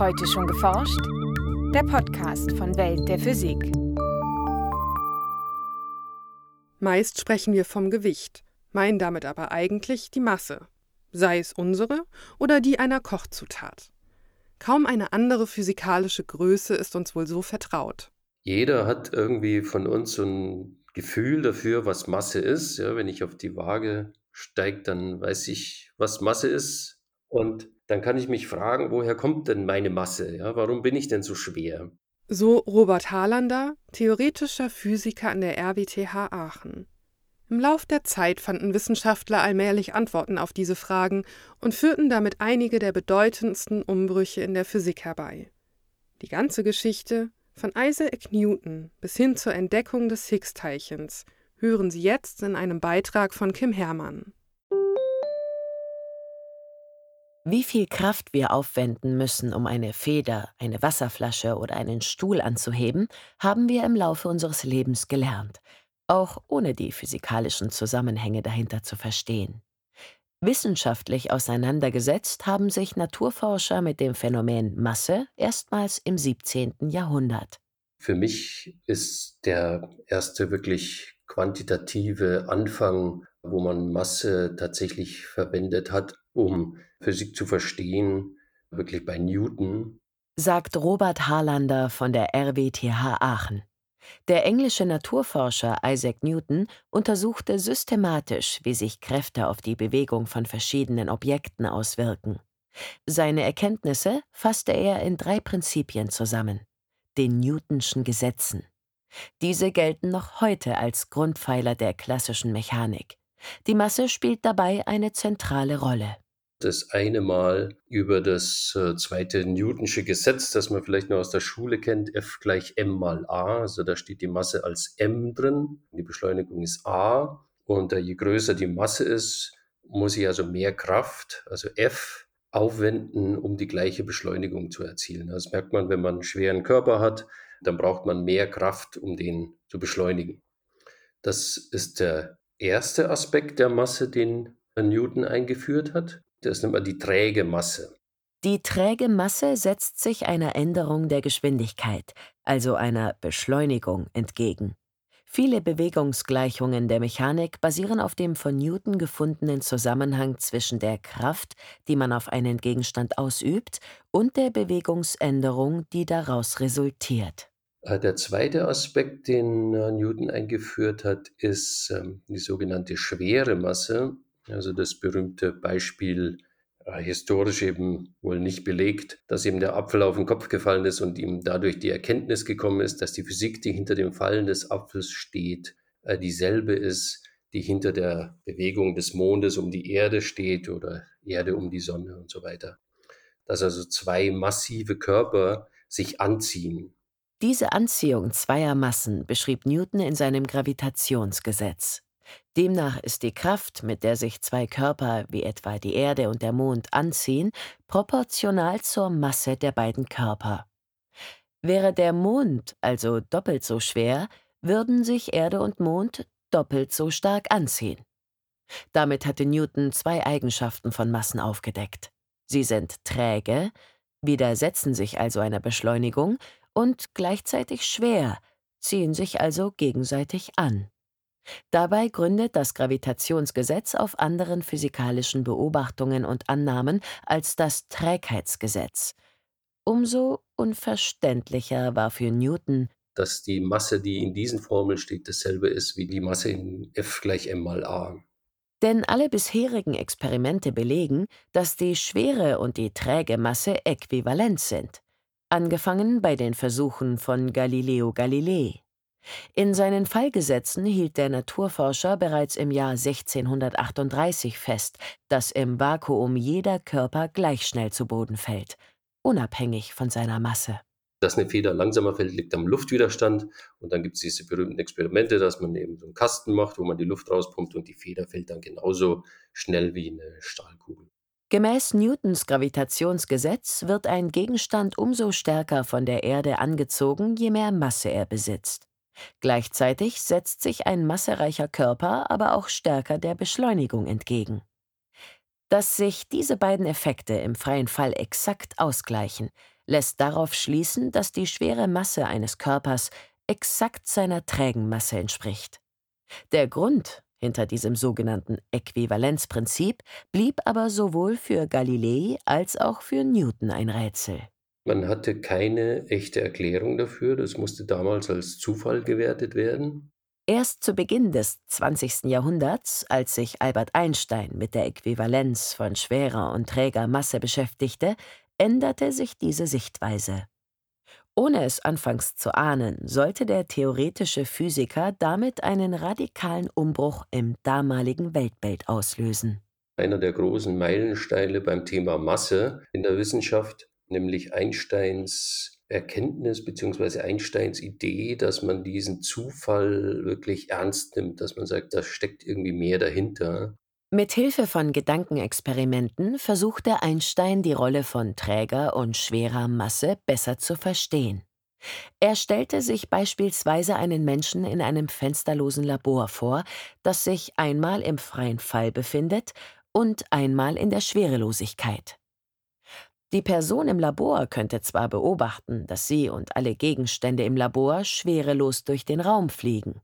Heute schon geforscht? Der Podcast von Welt der Physik. Meist sprechen wir vom Gewicht, meinen damit aber eigentlich die Masse, sei es unsere oder die einer Kochzutat. Kaum eine andere physikalische Größe ist uns wohl so vertraut. Jeder hat irgendwie von uns so ein Gefühl dafür, was Masse ist. Ja, wenn ich auf die Waage steige, dann weiß ich, was Masse ist. Und dann kann ich mich fragen, woher kommt denn meine Masse? Ja, warum bin ich denn so schwer? So Robert Harlander, theoretischer Physiker an der RWTH Aachen. Im Lauf der Zeit fanden Wissenschaftler allmählich Antworten auf diese Fragen und führten damit einige der bedeutendsten Umbrüche in der Physik herbei. Die ganze Geschichte, von Isaac Newton bis hin zur Entdeckung des Higgs-Teilchens, hören Sie jetzt in einem Beitrag von Kim Herrmann. Wie viel Kraft wir aufwenden müssen, um eine Feder, eine Wasserflasche oder einen Stuhl anzuheben, haben wir im Laufe unseres Lebens gelernt, auch ohne die physikalischen Zusammenhänge dahinter zu verstehen. Wissenschaftlich auseinandergesetzt haben sich Naturforscher mit dem Phänomen Masse erstmals im 17. Jahrhundert. Für mich ist der erste wirklich quantitative Anfang, wo man Masse tatsächlich verwendet hat, um Physik zu verstehen, wirklich bei Newton. Sagt Robert Harlander von der RWTH Aachen. Der englische Naturforscher Isaac Newton untersuchte systematisch, wie sich Kräfte auf die Bewegung von verschiedenen Objekten auswirken. Seine Erkenntnisse fasste er in drei Prinzipien zusammen: den Newtonschen Gesetzen. Diese gelten noch heute als Grundpfeiler der klassischen Mechanik. Die Masse spielt dabei eine zentrale Rolle das eine Mal über das äh, zweite Newtonsche Gesetz, das man vielleicht noch aus der Schule kennt, F gleich m mal a. Also da steht die Masse als m drin, die Beschleunigung ist a. Und äh, je größer die Masse ist, muss ich also mehr Kraft, also F, aufwenden, um die gleiche Beschleunigung zu erzielen. Das merkt man, wenn man einen schweren Körper hat, dann braucht man mehr Kraft, um den zu beschleunigen. Das ist der erste Aspekt der Masse, den Newton eingeführt hat. Das nennt man die träge Masse. Die träge Masse setzt sich einer Änderung der Geschwindigkeit, also einer Beschleunigung, entgegen. Viele Bewegungsgleichungen der Mechanik basieren auf dem von Newton gefundenen Zusammenhang zwischen der Kraft, die man auf einen Gegenstand ausübt, und der Bewegungsänderung, die daraus resultiert. Äh, der zweite Aspekt, den äh, Newton eingeführt hat, ist ähm, die sogenannte schwere Masse. Also das berühmte Beispiel, äh, historisch eben wohl nicht belegt, dass ihm der Apfel auf den Kopf gefallen ist und ihm dadurch die Erkenntnis gekommen ist, dass die Physik, die hinter dem Fallen des Apfels steht, äh, dieselbe ist, die hinter der Bewegung des Mondes um die Erde steht oder Erde um die Sonne und so weiter. Dass also zwei massive Körper sich anziehen. Diese Anziehung zweier Massen beschrieb Newton in seinem Gravitationsgesetz. Demnach ist die Kraft, mit der sich zwei Körper wie etwa die Erde und der Mond anziehen, proportional zur Masse der beiden Körper. Wäre der Mond also doppelt so schwer, würden sich Erde und Mond doppelt so stark anziehen. Damit hatte Newton zwei Eigenschaften von Massen aufgedeckt. Sie sind träge, widersetzen sich also einer Beschleunigung und gleichzeitig schwer, ziehen sich also gegenseitig an. Dabei gründet das Gravitationsgesetz auf anderen physikalischen Beobachtungen und Annahmen als das Trägheitsgesetz. Umso unverständlicher war für Newton, dass die Masse, die in diesen Formeln steht, dasselbe ist wie die Masse in F gleich m mal a. Denn alle bisherigen Experimente belegen, dass die schwere und die träge Masse äquivalent sind, angefangen bei den Versuchen von Galileo Galilei. In seinen Fallgesetzen hielt der Naturforscher bereits im Jahr 1638 fest, dass im Vakuum jeder Körper gleich schnell zu Boden fällt, unabhängig von seiner Masse. Dass eine Feder langsamer fällt, liegt am Luftwiderstand. Und dann gibt es diese berühmten Experimente, dass man eben so einen Kasten macht, wo man die Luft rauspumpt und die Feder fällt dann genauso schnell wie eine Stahlkugel. Gemäß Newtons Gravitationsgesetz wird ein Gegenstand umso stärker von der Erde angezogen, je mehr Masse er besitzt. Gleichzeitig setzt sich ein massereicher Körper aber auch stärker der Beschleunigung entgegen. Dass sich diese beiden Effekte im freien Fall exakt ausgleichen, lässt darauf schließen, dass die schwere Masse eines Körpers exakt seiner trägen Masse entspricht. Der Grund hinter diesem sogenannten Äquivalenzprinzip blieb aber sowohl für Galilei als auch für Newton ein Rätsel. Man hatte keine echte Erklärung dafür, das musste damals als Zufall gewertet werden. Erst zu Beginn des 20. Jahrhunderts, als sich Albert Einstein mit der Äquivalenz von schwerer und träger Masse beschäftigte, änderte sich diese Sichtweise. Ohne es anfangs zu ahnen, sollte der theoretische Physiker damit einen radikalen Umbruch im damaligen Weltbild auslösen. Einer der großen Meilensteine beim Thema Masse in der Wissenschaft, nämlich Einsteins Erkenntnis bzw. Einsteins Idee, dass man diesen Zufall wirklich ernst nimmt, dass man sagt, da steckt irgendwie mehr dahinter. Mit Hilfe von Gedankenexperimenten versuchte Einstein die Rolle von träger und schwerer Masse besser zu verstehen. Er stellte sich beispielsweise einen Menschen in einem fensterlosen Labor vor, das sich einmal im freien Fall befindet und einmal in der Schwerelosigkeit. Die Person im Labor könnte zwar beobachten, dass sie und alle Gegenstände im Labor schwerelos durch den Raum fliegen,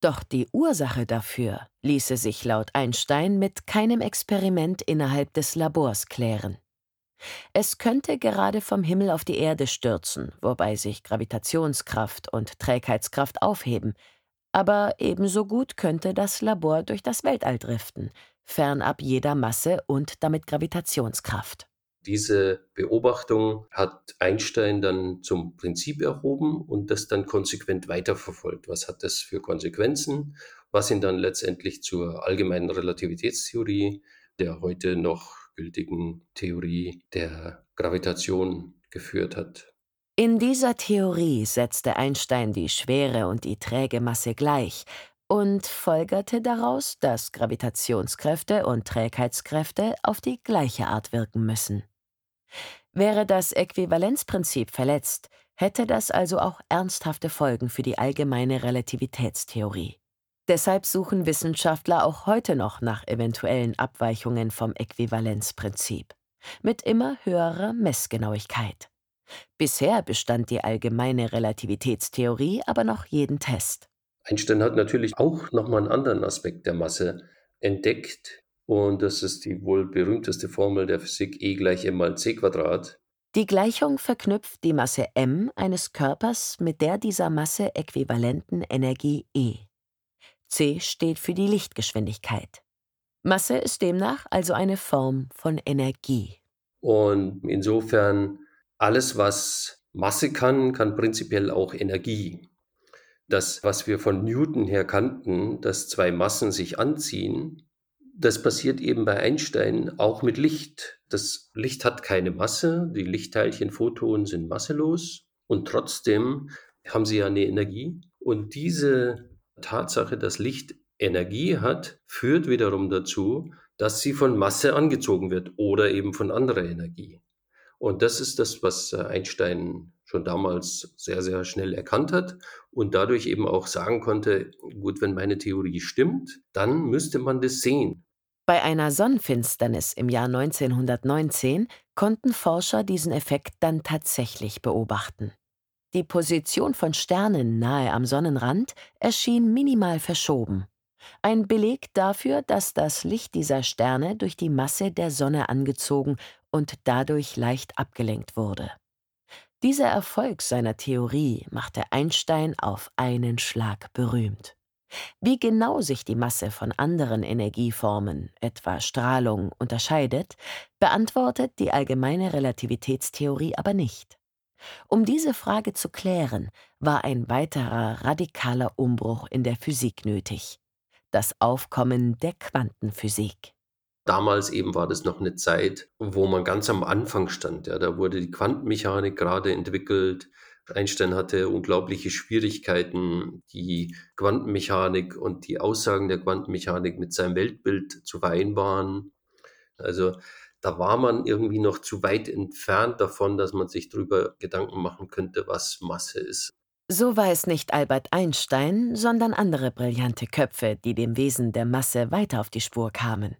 doch die Ursache dafür ließe sich laut Einstein mit keinem Experiment innerhalb des Labors klären. Es könnte gerade vom Himmel auf die Erde stürzen, wobei sich Gravitationskraft und Trägheitskraft aufheben, aber ebenso gut könnte das Labor durch das Weltall driften, fernab jeder Masse und damit Gravitationskraft. Diese Beobachtung hat Einstein dann zum Prinzip erhoben und das dann konsequent weiterverfolgt. Was hat das für Konsequenzen? Was ihn dann letztendlich zur allgemeinen Relativitätstheorie, der heute noch gültigen Theorie der Gravitation geführt hat. In dieser Theorie setzte Einstein die schwere und die träge Masse gleich und folgerte daraus, dass Gravitationskräfte und Trägheitskräfte auf die gleiche Art wirken müssen. Wäre das Äquivalenzprinzip verletzt, hätte das also auch ernsthafte Folgen für die allgemeine Relativitätstheorie. Deshalb suchen Wissenschaftler auch heute noch nach eventuellen Abweichungen vom Äquivalenzprinzip, mit immer höherer Messgenauigkeit. Bisher bestand die allgemeine Relativitätstheorie aber noch jeden Test. Einstein hat natürlich auch nochmal einen anderen Aspekt der Masse entdeckt, und das ist die wohl berühmteste Formel der Physik E gleich m mal c Quadrat. Die Gleichung verknüpft die Masse m eines Körpers mit der dieser Masse äquivalenten Energie E. c steht für die Lichtgeschwindigkeit. Masse ist demnach also eine Form von Energie. Und insofern, alles, was Masse kann, kann prinzipiell auch Energie. Das, was wir von Newton her kannten, dass zwei Massen sich anziehen, das passiert eben bei Einstein auch mit Licht. Das Licht hat keine Masse, die Lichtteilchen, Photonen sind masselos und trotzdem haben sie ja eine Energie. Und diese Tatsache, dass Licht Energie hat, führt wiederum dazu, dass sie von Masse angezogen wird oder eben von anderer Energie. Und das ist das, was Einstein schon damals sehr, sehr schnell erkannt hat und dadurch eben auch sagen konnte, gut, wenn meine Theorie stimmt, dann müsste man das sehen. Bei einer Sonnenfinsternis im Jahr 1919 konnten Forscher diesen Effekt dann tatsächlich beobachten. Die Position von Sternen nahe am Sonnenrand erschien minimal verschoben. Ein Beleg dafür, dass das Licht dieser Sterne durch die Masse der Sonne angezogen und dadurch leicht abgelenkt wurde. Dieser Erfolg seiner Theorie machte Einstein auf einen Schlag berühmt. Wie genau sich die Masse von anderen Energieformen, etwa Strahlung, unterscheidet, beantwortet die allgemeine Relativitätstheorie aber nicht. Um diese Frage zu klären, war ein weiterer radikaler Umbruch in der Physik nötig. Das Aufkommen der Quantenphysik. Damals eben war das noch eine Zeit, wo man ganz am Anfang stand. Ja, da wurde die Quantenmechanik gerade entwickelt. Einstein hatte unglaubliche Schwierigkeiten, die Quantenmechanik und die Aussagen der Quantenmechanik mit seinem Weltbild zu vereinbaren. Also da war man irgendwie noch zu weit entfernt davon, dass man sich darüber Gedanken machen könnte, was Masse ist. So war es nicht Albert Einstein, sondern andere brillante Köpfe, die dem Wesen der Masse weiter auf die Spur kamen.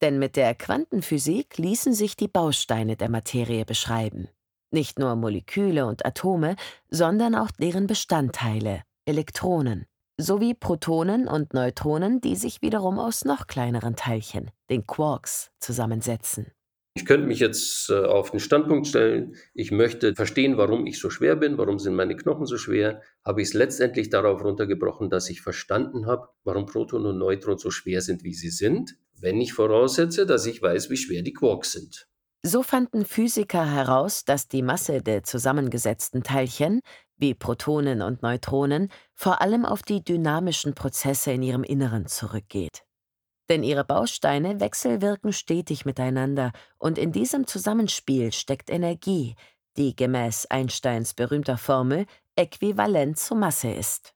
Denn mit der Quantenphysik ließen sich die Bausteine der Materie beschreiben. Nicht nur Moleküle und Atome, sondern auch deren Bestandteile, Elektronen, sowie Protonen und Neutronen, die sich wiederum aus noch kleineren Teilchen, den Quarks, zusammensetzen. Ich könnte mich jetzt äh, auf den Standpunkt stellen, ich möchte verstehen, warum ich so schwer bin, warum sind meine Knochen so schwer. Habe ich es letztendlich darauf runtergebrochen, dass ich verstanden habe, warum Proton und Neutron so schwer sind, wie sie sind, wenn ich voraussetze, dass ich weiß, wie schwer die Quarks sind. So fanden Physiker heraus, dass die Masse der zusammengesetzten Teilchen, wie Protonen und Neutronen, vor allem auf die dynamischen Prozesse in ihrem Inneren zurückgeht. Denn ihre Bausteine wechselwirken stetig miteinander und in diesem Zusammenspiel steckt Energie, die gemäß Einsteins berühmter Formel äquivalent zur Masse ist.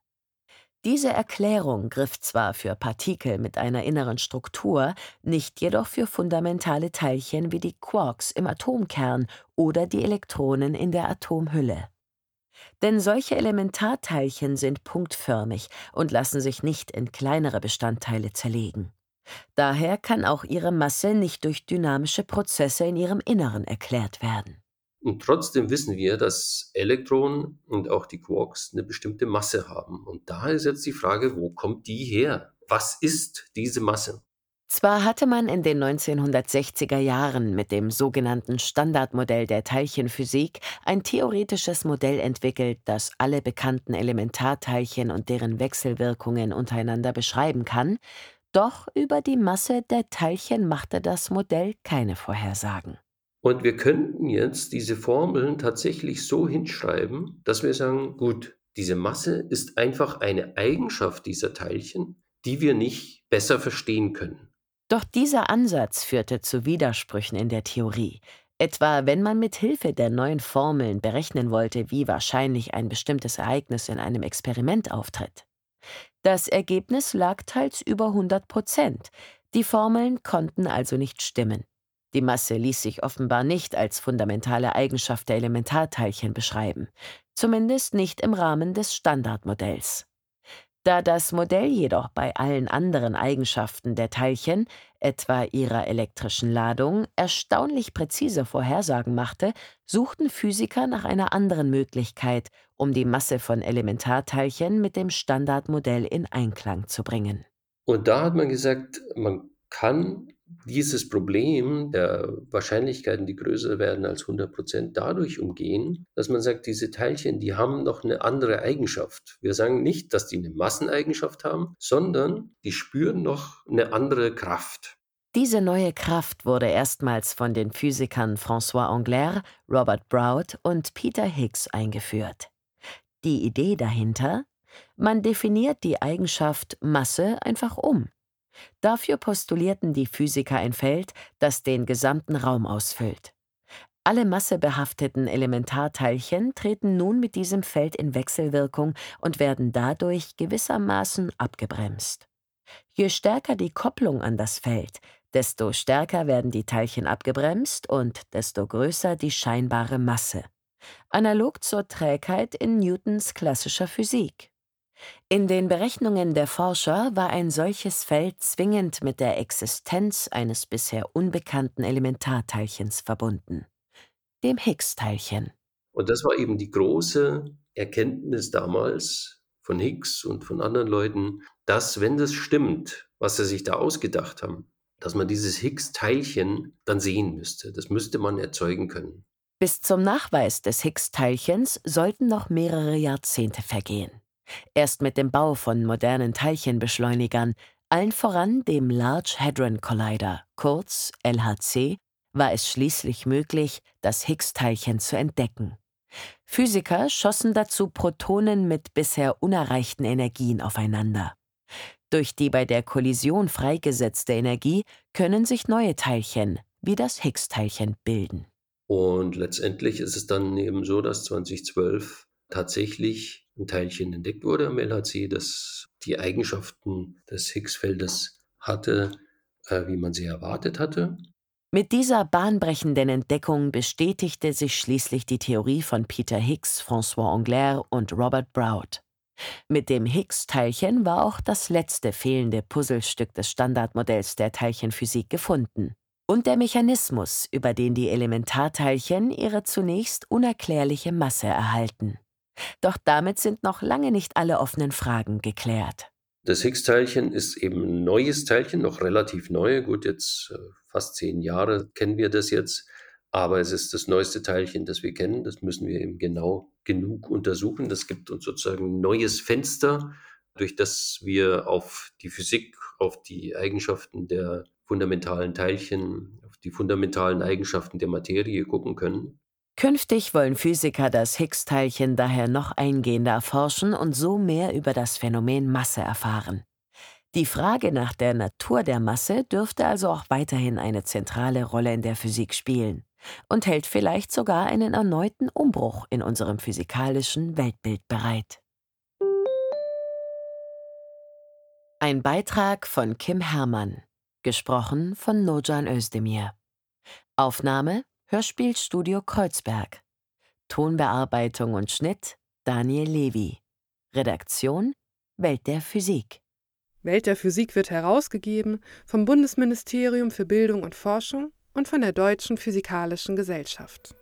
Diese Erklärung griff zwar für Partikel mit einer inneren Struktur, nicht jedoch für fundamentale Teilchen wie die Quarks im Atomkern oder die Elektronen in der Atomhülle. Denn solche Elementarteilchen sind punktförmig und lassen sich nicht in kleinere Bestandteile zerlegen. Daher kann auch ihre Masse nicht durch dynamische Prozesse in ihrem Inneren erklärt werden. Und trotzdem wissen wir, dass Elektronen und auch die Quarks eine bestimmte Masse haben. Und da ist jetzt die Frage, wo kommt die her? Was ist diese Masse? Zwar hatte man in den 1960er Jahren mit dem sogenannten Standardmodell der Teilchenphysik ein theoretisches Modell entwickelt, das alle bekannten Elementarteilchen und deren Wechselwirkungen untereinander beschreiben kann, doch über die Masse der Teilchen machte das Modell keine Vorhersagen. Und wir könnten jetzt diese Formeln tatsächlich so hinschreiben, dass wir sagen, gut, diese Masse ist einfach eine Eigenschaft dieser Teilchen, die wir nicht besser verstehen können. Doch dieser Ansatz führte zu Widersprüchen in der Theorie, etwa wenn man mit Hilfe der neuen Formeln berechnen wollte, wie wahrscheinlich ein bestimmtes Ereignis in einem Experiment auftritt. Das Ergebnis lag teils über 100 Prozent. Die Formeln konnten also nicht stimmen. Die Masse ließ sich offenbar nicht als fundamentale Eigenschaft der Elementarteilchen beschreiben, zumindest nicht im Rahmen des Standardmodells. Da das Modell jedoch bei allen anderen Eigenschaften der Teilchen, etwa ihrer elektrischen Ladung, erstaunlich präzise Vorhersagen machte, suchten Physiker nach einer anderen Möglichkeit, um die Masse von Elementarteilchen mit dem Standardmodell in Einklang zu bringen. Und da hat man gesagt, man kann dieses Problem der Wahrscheinlichkeiten, die größer werden als 100 Prozent, dadurch umgehen, dass man sagt, diese Teilchen, die haben noch eine andere Eigenschaft. Wir sagen nicht, dass die eine Masseneigenschaft haben, sondern die spüren noch eine andere Kraft. Diese neue Kraft wurde erstmals von den Physikern François Angler, Robert Brout und Peter Higgs eingeführt. Die Idee dahinter? Man definiert die Eigenschaft Masse einfach um. Dafür postulierten die Physiker ein Feld, das den gesamten Raum ausfüllt. Alle massebehafteten Elementarteilchen treten nun mit diesem Feld in Wechselwirkung und werden dadurch gewissermaßen abgebremst. Je stärker die Kopplung an das Feld, desto stärker werden die Teilchen abgebremst und desto größer die scheinbare Masse. Analog zur Trägheit in Newtons klassischer Physik. In den Berechnungen der Forscher war ein solches Feld zwingend mit der Existenz eines bisher unbekannten Elementarteilchens verbunden, dem Higgs-Teilchen. Und das war eben die große Erkenntnis damals von Higgs und von anderen Leuten, dass wenn das stimmt, was sie sich da ausgedacht haben, dass man dieses Higgs-Teilchen dann sehen müsste. Das müsste man erzeugen können. Bis zum Nachweis des Higgs-Teilchens sollten noch mehrere Jahrzehnte vergehen. Erst mit dem Bau von modernen Teilchenbeschleunigern, allen voran dem Large Hadron Collider, kurz LHC, war es schließlich möglich, das Higgs-Teilchen zu entdecken. Physiker schossen dazu Protonen mit bisher unerreichten Energien aufeinander. Durch die bei der Kollision freigesetzte Energie können sich neue Teilchen, wie das Higgs-Teilchen, bilden. Und letztendlich ist es dann eben so, dass 2012 tatsächlich ein Teilchen entdeckt wurde am LHC, das die Eigenschaften des Higgs-Feldes hatte, äh, wie man sie erwartet hatte. Mit dieser bahnbrechenden Entdeckung bestätigte sich schließlich die Theorie von Peter Higgs, François Angler und Robert Brout. Mit dem Higgs-Teilchen war auch das letzte fehlende Puzzlestück des Standardmodells der Teilchenphysik gefunden. Und der Mechanismus, über den die Elementarteilchen ihre zunächst unerklärliche Masse erhalten. Doch damit sind noch lange nicht alle offenen Fragen geklärt. Das Higgs-Teilchen ist eben ein neues Teilchen, noch relativ neu. Gut, jetzt äh, fast zehn Jahre kennen wir das jetzt. Aber es ist das neueste Teilchen, das wir kennen. Das müssen wir eben genau genug untersuchen. Das gibt uns sozusagen ein neues Fenster, durch das wir auf die Physik, auf die Eigenschaften der fundamentalen Teilchen, auf die fundamentalen Eigenschaften der Materie gucken können. Künftig wollen Physiker das Higgs-Teilchen daher noch eingehender erforschen und so mehr über das Phänomen Masse erfahren. Die Frage nach der Natur der Masse dürfte also auch weiterhin eine zentrale Rolle in der Physik spielen und hält vielleicht sogar einen erneuten Umbruch in unserem physikalischen Weltbild bereit. Ein Beitrag von Kim Herrmann, gesprochen von Nojan Özdemir. Aufnahme Hörspielstudio Kreuzberg. Tonbearbeitung und Schnitt Daniel Levy. Redaktion Welt der Physik. Welt der Physik wird herausgegeben vom Bundesministerium für Bildung und Forschung und von der Deutschen Physikalischen Gesellschaft.